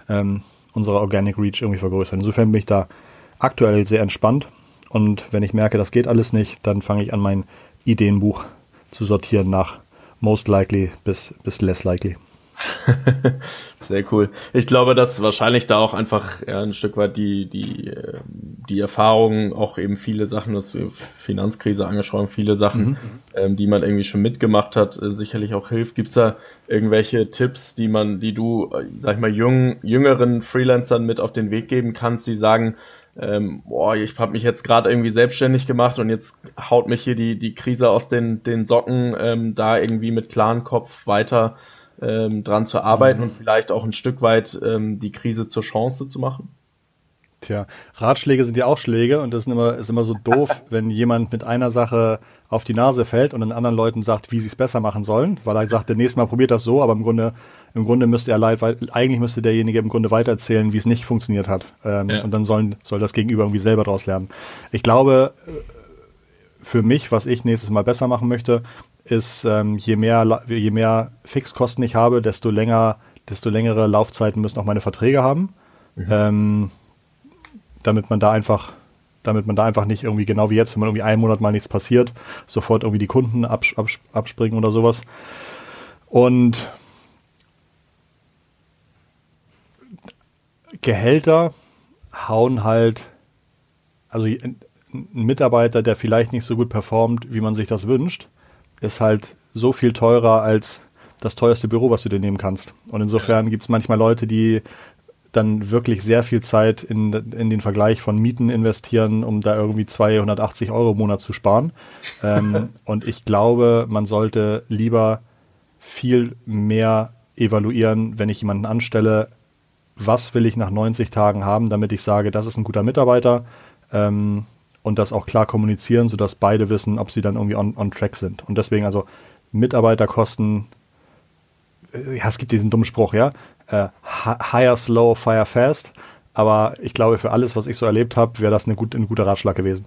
ähm, unsere Organic Reach irgendwie vergrößern. Insofern bin ich da aktuell sehr entspannt und wenn ich merke, das geht alles nicht, dann fange ich an, mein Ideenbuch zu sortieren nach most likely bis, bis less likely. *laughs* Sehr cool. Ich glaube, dass wahrscheinlich da auch einfach ja, ein Stück weit die, die, die Erfahrung, auch eben viele Sachen, das Finanzkrise angesprochen, viele Sachen, mhm. ähm, die man irgendwie schon mitgemacht hat, äh, sicherlich auch hilft. Gibt es da irgendwelche Tipps, die man, die du, äh, sag ich mal, jung, jüngeren Freelancern mit auf den Weg geben kannst, die sagen, ähm, boah, ich habe mich jetzt gerade irgendwie selbstständig gemacht und jetzt haut mich hier die, die Krise aus den, den Socken, ähm, da irgendwie mit klarem Kopf weiter ähm, dran zu arbeiten mhm. und vielleicht auch ein Stück weit ähm, die Krise zur Chance zu machen? Tja, Ratschläge sind ja auch Schläge und das ist immer, ist immer so doof, *laughs* wenn jemand mit einer Sache auf die Nase fällt und den anderen Leuten sagt, wie sie es besser machen sollen, weil er sagt, der nächste Mal probiert das so, aber im Grunde, im Grunde müsste er leid, weil eigentlich müsste derjenige im Grunde weitererzählen, wie es nicht funktioniert hat. Ähm, ja. Und dann sollen, soll das Gegenüber irgendwie selber daraus lernen. Ich glaube, für mich, was ich nächstes Mal besser machen möchte, ist, ähm, je mehr, je mehr Fixkosten ich habe, desto länger, desto längere Laufzeiten müssen auch meine Verträge haben. Mhm. Ähm, damit man da einfach, damit man da einfach nicht irgendwie genau wie jetzt, wenn man irgendwie einen Monat mal nichts passiert, sofort irgendwie die Kunden abs abs abspringen oder sowas. Und Gehälter hauen halt, also ein Mitarbeiter, der vielleicht nicht so gut performt, wie man sich das wünscht, ist halt so viel teurer als das teuerste Büro, was du dir nehmen kannst. Und insofern gibt es manchmal Leute, die dann wirklich sehr viel Zeit in, in den Vergleich von Mieten investieren, um da irgendwie 280 Euro im Monat zu sparen. ähm, *laughs* und ich glaube, man sollte lieber viel mehr evaluieren, wenn ich jemanden anstelle, was will ich nach 90 Tagen haben, damit ich sage, das ist ein guter Mitarbeiter ähm, und das auch klar kommunizieren, sodass beide wissen, ob sie dann irgendwie on, on track sind. Und deswegen also Mitarbeiterkosten, äh, ja, es gibt diesen dummen Spruch, ja, äh, hire slow, fire fast. Aber ich glaube, für alles, was ich so erlebt habe, wäre das eine gut, ein guter Ratschlag gewesen.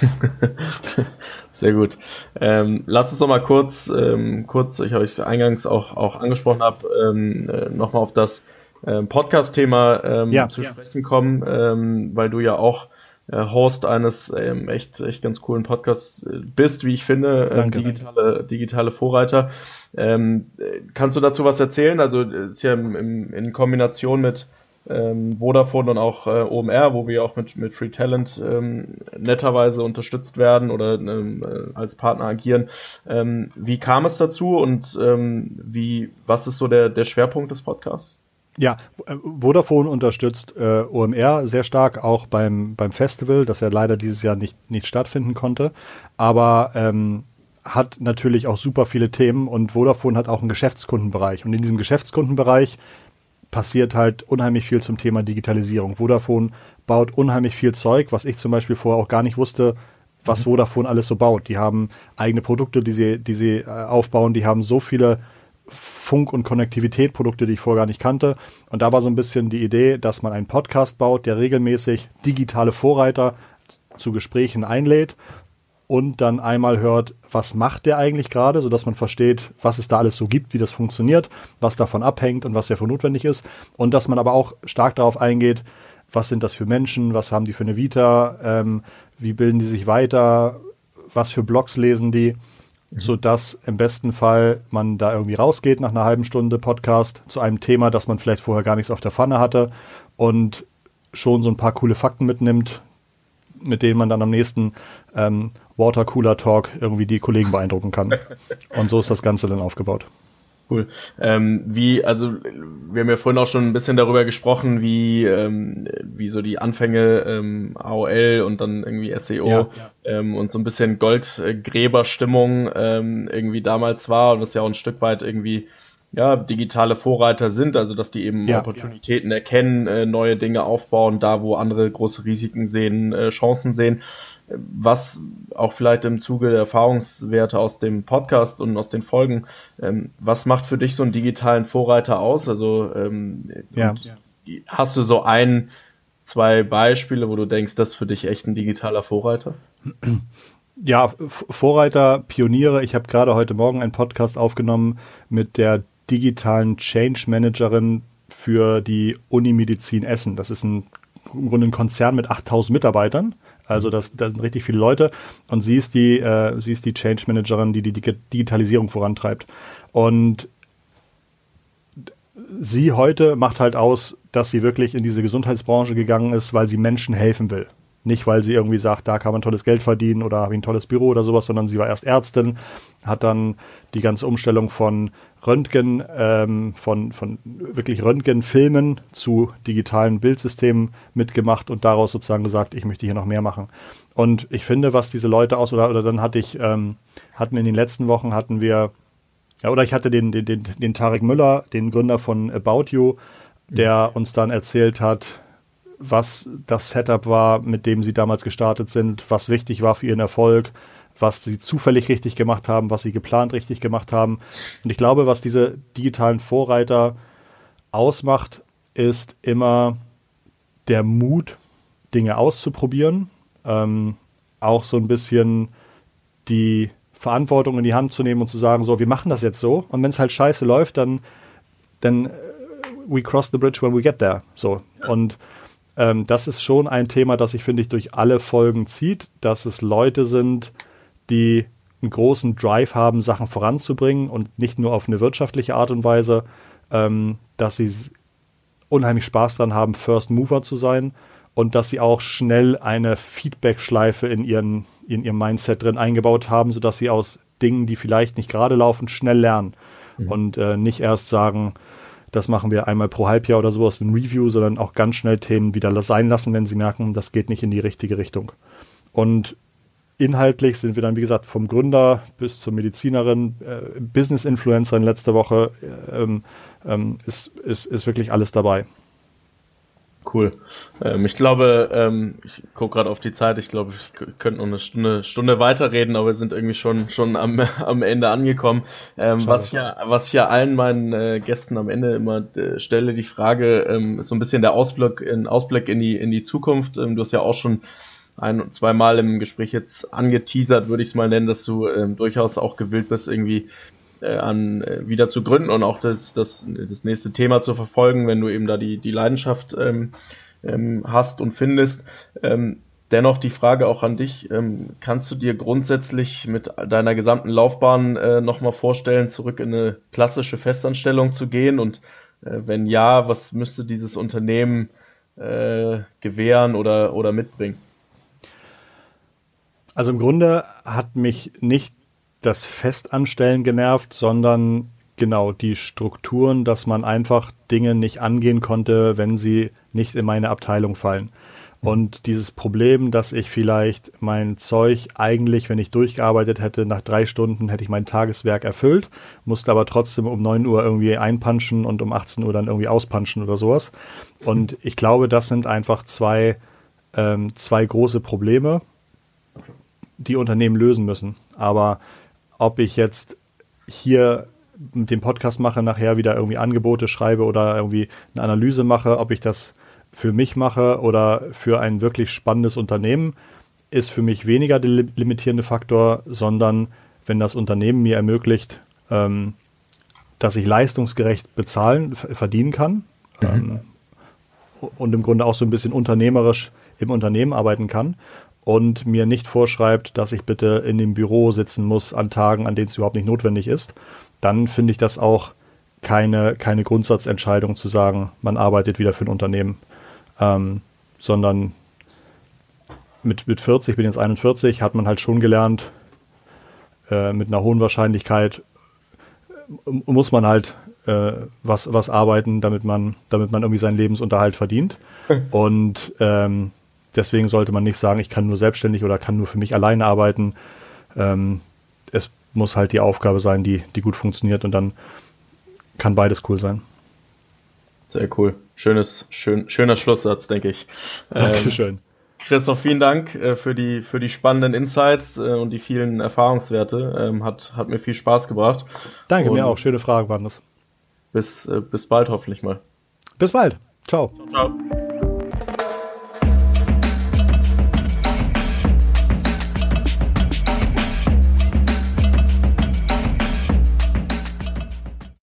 *laughs* Sehr gut. Ähm, lass uns noch mal kurz, ähm, kurz, ich habe es eingangs auch, auch angesprochen habe, ähm, äh, nochmal auf das ähm, Podcast-Thema ähm, ja, zu ja. sprechen kommen, ähm, weil du ja auch äh, Host eines ähm, echt, echt ganz coolen Podcasts äh, bist, wie ich finde, äh, digitale, digitale Vorreiter. Ähm, kannst du dazu was erzählen? Also ist ja im, im, in Kombination mit ähm, Vodafone und auch äh, OMR, wo wir auch mit, mit Free Talent ähm, netterweise unterstützt werden oder ähm, äh, als Partner agieren. Ähm, wie kam es dazu und ähm, wie, was ist so der, der Schwerpunkt des Podcasts? Ja, äh, Vodafone unterstützt äh, OMR sehr stark, auch beim, beim Festival, das ja leider dieses Jahr nicht, nicht stattfinden konnte. Aber ähm, hat natürlich auch super viele Themen und Vodafone hat auch einen Geschäftskundenbereich. Und in diesem Geschäftskundenbereich passiert halt unheimlich viel zum Thema Digitalisierung. Vodafone baut unheimlich viel Zeug, was ich zum Beispiel vorher auch gar nicht wusste, was mhm. Vodafone alles so baut. Die haben eigene Produkte, die sie, die sie äh, aufbauen, die haben so viele Funk- und Konnektivität-Produkte, die ich vorher gar nicht kannte. Und da war so ein bisschen die Idee, dass man einen Podcast baut, der regelmäßig digitale Vorreiter zu Gesprächen einlädt und dann einmal hört, was macht der eigentlich gerade, sodass man versteht, was es da alles so gibt, wie das funktioniert, was davon abhängt und was dafür notwendig ist. Und dass man aber auch stark darauf eingeht, was sind das für Menschen, was haben die für eine Vita, ähm, wie bilden die sich weiter, was für Blogs lesen die so dass im besten Fall man da irgendwie rausgeht nach einer halben Stunde Podcast zu einem Thema, das man vielleicht vorher gar nichts auf der Pfanne hatte und schon so ein paar coole Fakten mitnimmt, mit denen man dann am nächsten ähm, Watercooler Talk irgendwie die Kollegen beeindrucken kann. Und so ist das Ganze dann aufgebaut. Cool. Ähm, wie, also wir haben ja vorhin auch schon ein bisschen darüber gesprochen, wie, ähm, wie so die Anfänge ähm, AOL und dann irgendwie SEO ja, ja. Ähm, und so ein bisschen Goldgräberstimmung ähm, irgendwie damals war und das ja auch ein Stück weit irgendwie ja, digitale Vorreiter sind, also dass die eben ja, Opportunitäten erkennen, äh, neue Dinge aufbauen, da wo andere große Risiken sehen, äh, Chancen sehen was auch vielleicht im Zuge der Erfahrungswerte aus dem Podcast und aus den Folgen, ähm, was macht für dich so einen digitalen Vorreiter aus? Also ähm, ja. hast du so ein, zwei Beispiele, wo du denkst, das ist für dich echt ein digitaler Vorreiter? Ja, Vorreiter, Pioniere. Ich habe gerade heute Morgen einen Podcast aufgenommen mit der digitalen Change Managerin für die Unimedizin Essen. Das ist ein, im Grunde ein Konzern mit 8000 Mitarbeitern also das, das sind richtig viele Leute und sie ist die, äh, sie ist die Change Managerin, die die Digitalisierung vorantreibt. Und sie heute macht halt aus, dass sie wirklich in diese Gesundheitsbranche gegangen ist, weil sie Menschen helfen will. Nicht, weil sie irgendwie sagt, da kann man tolles Geld verdienen oder habe ich ein tolles Büro oder sowas, sondern sie war erst Ärztin, hat dann die ganze Umstellung von Röntgen, ähm, von, von wirklich Röntgenfilmen zu digitalen Bildsystemen mitgemacht und daraus sozusagen gesagt, ich möchte hier noch mehr machen. Und ich finde, was diese Leute aus, oder, oder dann hatte ich, ähm, hatten in den letzten Wochen hatten wir, ja, oder ich hatte den, den, den, den Tarek Müller, den Gründer von About You, der mhm. uns dann erzählt hat, was das Setup war, mit dem sie damals gestartet sind, was wichtig war für ihren Erfolg, was sie zufällig richtig gemacht haben, was sie geplant richtig gemacht haben. Und ich glaube, was diese digitalen Vorreiter ausmacht, ist immer der Mut, Dinge auszuprobieren, ähm, auch so ein bisschen die Verantwortung in die Hand zu nehmen und zu sagen, so, wir machen das jetzt so. Und wenn es halt scheiße läuft, dann, dann äh, we cross the bridge when we get there. So. Und ähm, das ist schon ein Thema, das sich, finde ich, durch alle Folgen zieht, dass es Leute sind, die einen großen Drive haben, Sachen voranzubringen und nicht nur auf eine wirtschaftliche Art und Weise, ähm, dass sie unheimlich Spaß daran haben, First Mover zu sein und dass sie auch schnell eine Feedback-Schleife in, ihren, in ihrem Mindset drin eingebaut haben, sodass sie aus Dingen, die vielleicht nicht gerade laufen, schnell lernen mhm. und äh, nicht erst sagen, das machen wir einmal pro Halbjahr oder so aus Review, sondern auch ganz schnell Themen wieder sein lassen, wenn sie merken, das geht nicht in die richtige Richtung. Und inhaltlich sind wir dann, wie gesagt, vom Gründer bis zur Medizinerin, äh, Business-Influencerin letzte Woche, äh, ähm, ist, ist, ist wirklich alles dabei. Cool. Ähm, ich glaube, ähm, ich gucke gerade auf die Zeit, ich glaube, ich könnte noch eine Stunde, Stunde weiterreden, aber wir sind irgendwie schon, schon am, *laughs* am Ende angekommen. Ähm, was, ich ja, was ich ja allen meinen äh, Gästen am Ende immer äh, stelle, die Frage, ähm, ist so ein bisschen der Ausblick in, Ausblick in, die, in die Zukunft. Ähm, du hast ja auch schon ein und zweimal im Gespräch jetzt angeteasert, würde ich es mal nennen, dass du ähm, durchaus auch gewillt bist, irgendwie an äh, wieder zu gründen und auch das, das, das nächste Thema zu verfolgen, wenn du eben da die, die Leidenschaft ähm, ähm, hast und findest. Ähm, dennoch die Frage auch an dich, ähm, kannst du dir grundsätzlich mit deiner gesamten Laufbahn äh, nochmal vorstellen, zurück in eine klassische Festanstellung zu gehen? Und äh, wenn ja, was müsste dieses Unternehmen äh, gewähren oder, oder mitbringen? Also im Grunde hat mich nicht das Festanstellen genervt, sondern genau die Strukturen, dass man einfach Dinge nicht angehen konnte, wenn sie nicht in meine Abteilung fallen. Mhm. Und dieses Problem, dass ich vielleicht mein Zeug eigentlich, wenn ich durchgearbeitet hätte, nach drei Stunden hätte ich mein Tageswerk erfüllt, musste aber trotzdem um 9 Uhr irgendwie einpanschen und um 18 Uhr dann irgendwie auspanschen oder sowas. Und ich glaube, das sind einfach zwei, ähm, zwei große Probleme, die Unternehmen lösen müssen. Aber ob ich jetzt hier mit dem Podcast mache, nachher wieder irgendwie Angebote schreibe oder irgendwie eine Analyse mache, ob ich das für mich mache oder für ein wirklich spannendes Unternehmen, ist für mich weniger der limitierende Faktor, sondern wenn das Unternehmen mir ermöglicht, ähm, dass ich leistungsgerecht bezahlen, verdienen kann mhm. ähm, und im Grunde auch so ein bisschen unternehmerisch im Unternehmen arbeiten kann und mir nicht vorschreibt, dass ich bitte in dem Büro sitzen muss an Tagen, an denen es überhaupt nicht notwendig ist, dann finde ich das auch keine, keine Grundsatzentscheidung zu sagen, man arbeitet wieder für ein Unternehmen, ähm, sondern mit, mit 40, ich bin jetzt 41, hat man halt schon gelernt, äh, mit einer hohen Wahrscheinlichkeit äh, muss man halt äh, was, was arbeiten, damit man, damit man irgendwie seinen Lebensunterhalt verdient. *laughs* Und ähm, Deswegen sollte man nicht sagen, ich kann nur selbstständig oder kann nur für mich alleine arbeiten. Ähm, es muss halt die Aufgabe sein, die, die gut funktioniert und dann kann beides cool sein. Sehr cool. Schönes, schön, schöner Schlusssatz, denke ich. Dankeschön. Ähm, Christoph, vielen Dank äh, für, die, für die spannenden Insights äh, und die vielen Erfahrungswerte. Ähm, hat, hat mir viel Spaß gebracht. Danke, und mir auch. Schöne Fragen waren das. Bis, äh, bis bald hoffentlich mal. Bis bald. Ciao. Ciao. ciao.